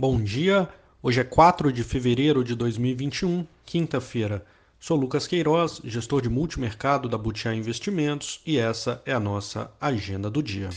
Bom dia, hoje é 4 de fevereiro de 2021, quinta-feira. Sou Lucas Queiroz, gestor de multimercado da Butiá Investimentos e essa é a nossa agenda do dia.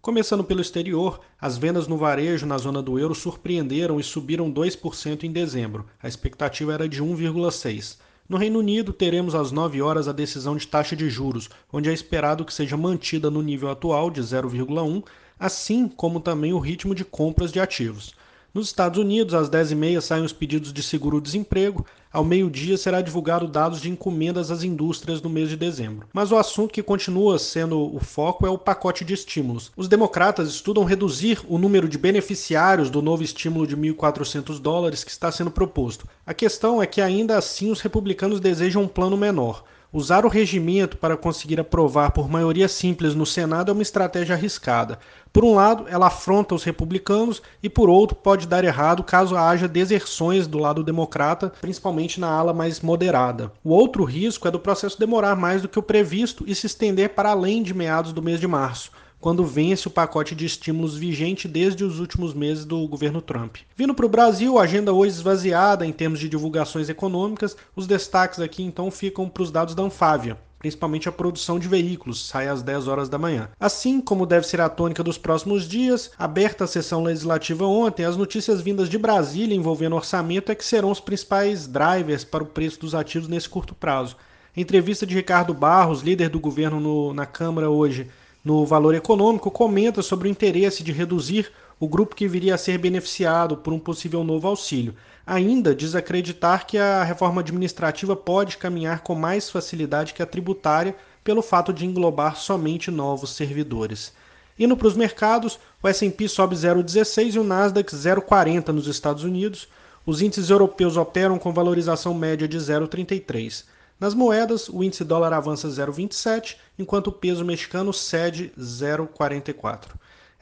Começando pelo exterior, as vendas no varejo na zona do euro surpreenderam e subiram 2% em dezembro. A expectativa era de 1,6%. No Reino Unido, teremos às 9 horas a decisão de taxa de juros, onde é esperado que seja mantida no nível atual de 0,1, assim como também o ritmo de compras de ativos. Nos Estados Unidos, às 10h30 saem os pedidos de seguro-desemprego. Ao meio-dia será divulgado dados de encomendas às indústrias no mês de dezembro. Mas o assunto que continua sendo o foco é o pacote de estímulos. Os democratas estudam reduzir o número de beneficiários do novo estímulo de 1.400 dólares que está sendo proposto. A questão é que ainda assim os republicanos desejam um plano menor. Usar o regimento para conseguir aprovar por maioria simples no Senado é uma estratégia arriscada. Por um lado, ela afronta os republicanos e, por outro, pode dar errado caso haja deserções do lado democrata, principalmente na ala mais moderada. O outro risco é do processo demorar mais do que o previsto e se estender para além de meados do mês de março quando vence o pacote de estímulos vigente desde os últimos meses do governo Trump. Vindo para o Brasil, a agenda hoje esvaziada em termos de divulgações econômicas, os destaques aqui então ficam para os dados da Anfávia principalmente a produção de veículos, sai às 10 horas da manhã. Assim como deve ser a tônica dos próximos dias, aberta a sessão legislativa ontem, as notícias vindas de Brasília envolvendo orçamento é que serão os principais drivers para o preço dos ativos nesse curto prazo. entrevista de Ricardo Barros, líder do governo no, na Câmara hoje, no Valor Econômico, comenta sobre o interesse de reduzir o grupo que viria a ser beneficiado por um possível novo auxílio. Ainda diz acreditar que a reforma administrativa pode caminhar com mais facilidade que a tributária pelo fato de englobar somente novos servidores. Indo para os mercados, o S&P sobe 0,16 e o Nasdaq 0,40 nos Estados Unidos. Os índices europeus operam com valorização média de 0,33. Nas moedas, o índice dólar avança 0,27, enquanto o peso mexicano cede 0,44.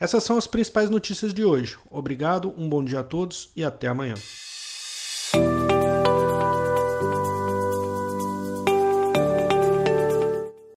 Essas são as principais notícias de hoje. Obrigado, um bom dia a todos e até amanhã.